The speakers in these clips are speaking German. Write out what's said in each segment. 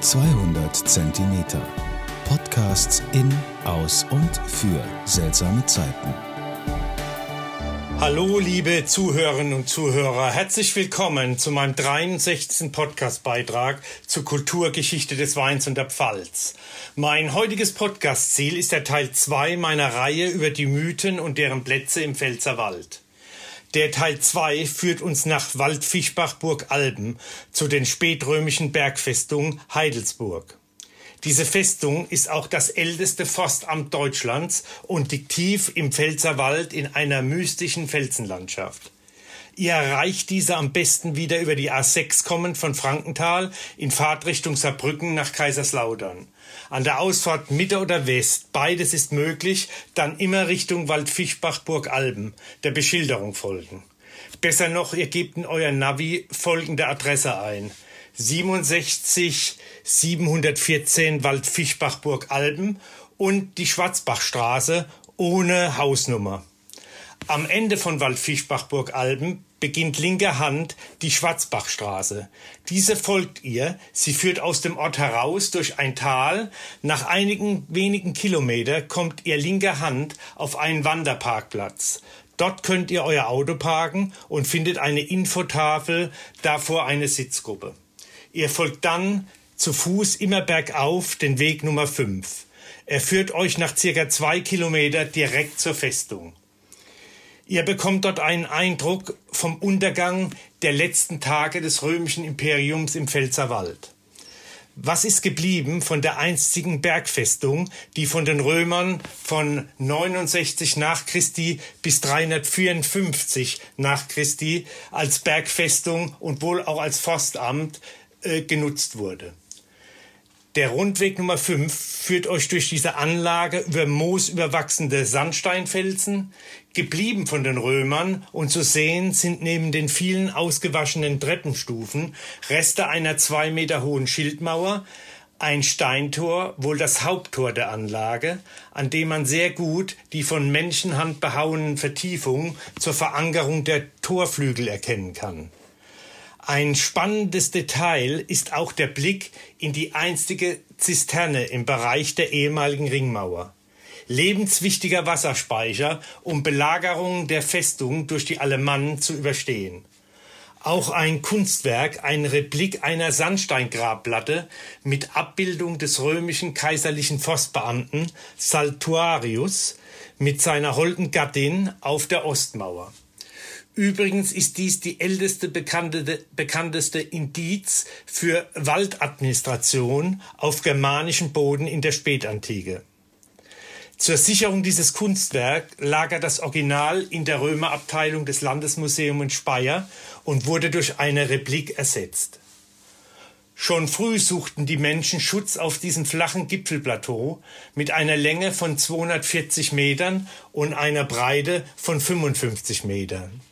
200 Zentimeter. Podcasts in, aus und für seltsame Zeiten. Hallo, liebe Zuhörerinnen und Zuhörer. Herzlich willkommen zu meinem 63. Podcastbeitrag zur Kulturgeschichte des Weins und der Pfalz. Mein heutiges Podcastziel ist der Teil 2 meiner Reihe über die Mythen und deren Plätze im Pfälzerwald. Der Teil 2 führt uns nach Waldfischbach-Burg Alben zu den spätrömischen Bergfestungen Heidelsburg. Diese Festung ist auch das älteste Forstamt Deutschlands und liegt tief im Pfälzerwald in einer mystischen Felsenlandschaft. Ihr erreicht diese am besten wieder über die A6 kommend von Frankenthal in Fahrtrichtung Saarbrücken nach Kaiserslautern. An der Ausfahrt Mitte oder West, beides ist möglich, dann immer Richtung Waldfischbach Burg Alben, der Beschilderung folgen. Besser noch, ihr gebt in euer Navi folgende Adresse ein. 67 714 Waldfischbach Burg Alben und die Schwarzbachstraße ohne Hausnummer. Am Ende von Waldfischbach Burg Alben beginnt linker Hand die Schwarzbachstraße. Diese folgt ihr. Sie führt aus dem Ort heraus durch ein Tal. Nach einigen wenigen Kilometer kommt ihr linker Hand auf einen Wanderparkplatz. Dort könnt ihr euer Auto parken und findet eine Infotafel, davor eine Sitzgruppe. Ihr folgt dann zu Fuß immer bergauf den Weg Nummer 5. Er führt euch nach circa zwei Kilometer direkt zur Festung. Ihr bekommt dort einen Eindruck vom Untergang der letzten Tage des römischen Imperiums im Pfälzerwald. Was ist geblieben von der einstigen Bergfestung, die von den Römern von 69 nach Christi bis 354 nach Christi als Bergfestung und wohl auch als Forstamt äh, genutzt wurde? Der Rundweg Nummer 5 führt euch durch diese Anlage über moosüberwachsene Sandsteinfelsen, geblieben von den Römern, und zu sehen sind neben den vielen ausgewaschenen Treppenstufen Reste einer zwei Meter hohen Schildmauer, ein Steintor, wohl das Haupttor der Anlage, an dem man sehr gut die von Menschenhand behauenen Vertiefungen zur Verankerung der Torflügel erkennen kann. Ein spannendes Detail ist auch der Blick in die einstige Zisterne im Bereich der ehemaligen Ringmauer. Lebenswichtiger Wasserspeicher, um Belagerungen der Festung durch die Alemannen zu überstehen. Auch ein Kunstwerk, ein Replik einer Sandsteingrabplatte mit Abbildung des römischen kaiserlichen Forstbeamten Saltuarius mit seiner holden Gattin auf der Ostmauer. Übrigens ist dies die älteste bekannte, bekannteste Indiz für Waldadministration auf germanischem Boden in der Spätantike. Zur Sicherung dieses Kunstwerks lagert das Original in der Römerabteilung des Landesmuseums in Speyer und wurde durch eine Replik ersetzt. Schon früh suchten die Menschen Schutz auf diesem flachen Gipfelplateau mit einer Länge von 240 Metern und einer Breite von 55 Metern.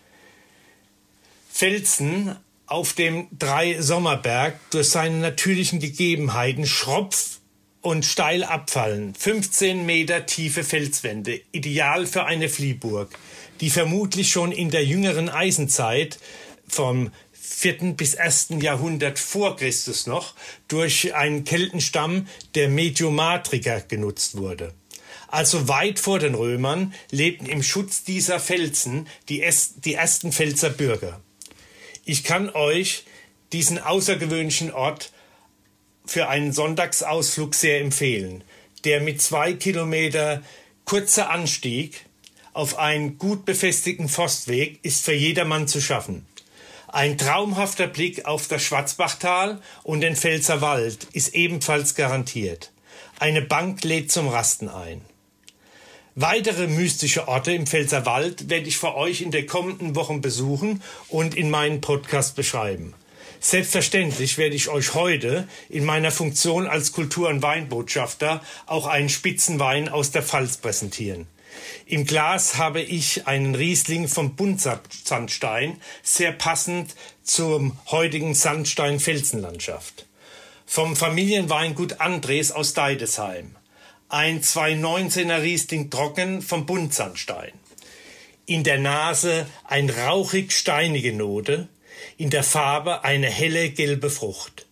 Felsen auf dem Drei-Sommerberg durch seine natürlichen Gegebenheiten schropf und steil abfallen. 15 Meter tiefe Felswände, ideal für eine Fliehburg, die vermutlich schon in der jüngeren Eisenzeit vom 4. bis 1. Jahrhundert vor Christus noch durch einen Keltenstamm der Mediomatriker genutzt wurde. Also weit vor den Römern lebten im Schutz dieser Felsen die, die ersten Pfälzer Bürger. Ich kann euch diesen außergewöhnlichen Ort für einen Sonntagsausflug sehr empfehlen, der mit zwei Kilometer kurzer Anstieg auf einen gut befestigten Forstweg ist für jedermann zu schaffen. Ein traumhafter Blick auf das Schwarzbachtal und den Pfälzer Wald ist ebenfalls garantiert. Eine Bank lädt zum Rasten ein. Weitere mystische Orte im Pfälzerwald werde ich für euch in den kommenden Wochen besuchen und in meinen Podcast beschreiben. Selbstverständlich werde ich euch heute in meiner Funktion als Kultur- und Weinbotschafter auch einen Spitzenwein aus der Pfalz präsentieren. Im Glas habe ich einen Riesling vom Buntsandstein, sehr passend zum heutigen Sandstein-Felsenlandschaft. Vom Familienweingut Andres aus Deidesheim ein 219er Riesling trocken vom Buntsandstein. In der Nase ein rauchig steinige Note, in der Farbe eine helle gelbe Frucht.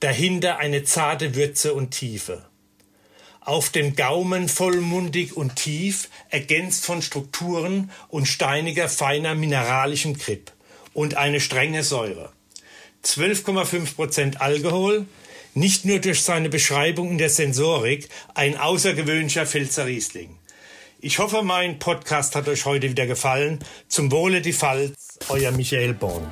dahinter eine zarte Würze und Tiefe. Auf dem Gaumen vollmundig und tief, ergänzt von Strukturen und steiniger, feiner mineralischem Grip und eine strenge Säure. 12,5 Prozent Alkohol, nicht nur durch seine Beschreibung in der Sensorik, ein außergewöhnlicher Pfälzer Riesling. Ich hoffe, mein Podcast hat euch heute wieder gefallen. Zum Wohle die Pfalz, euer Michael Born.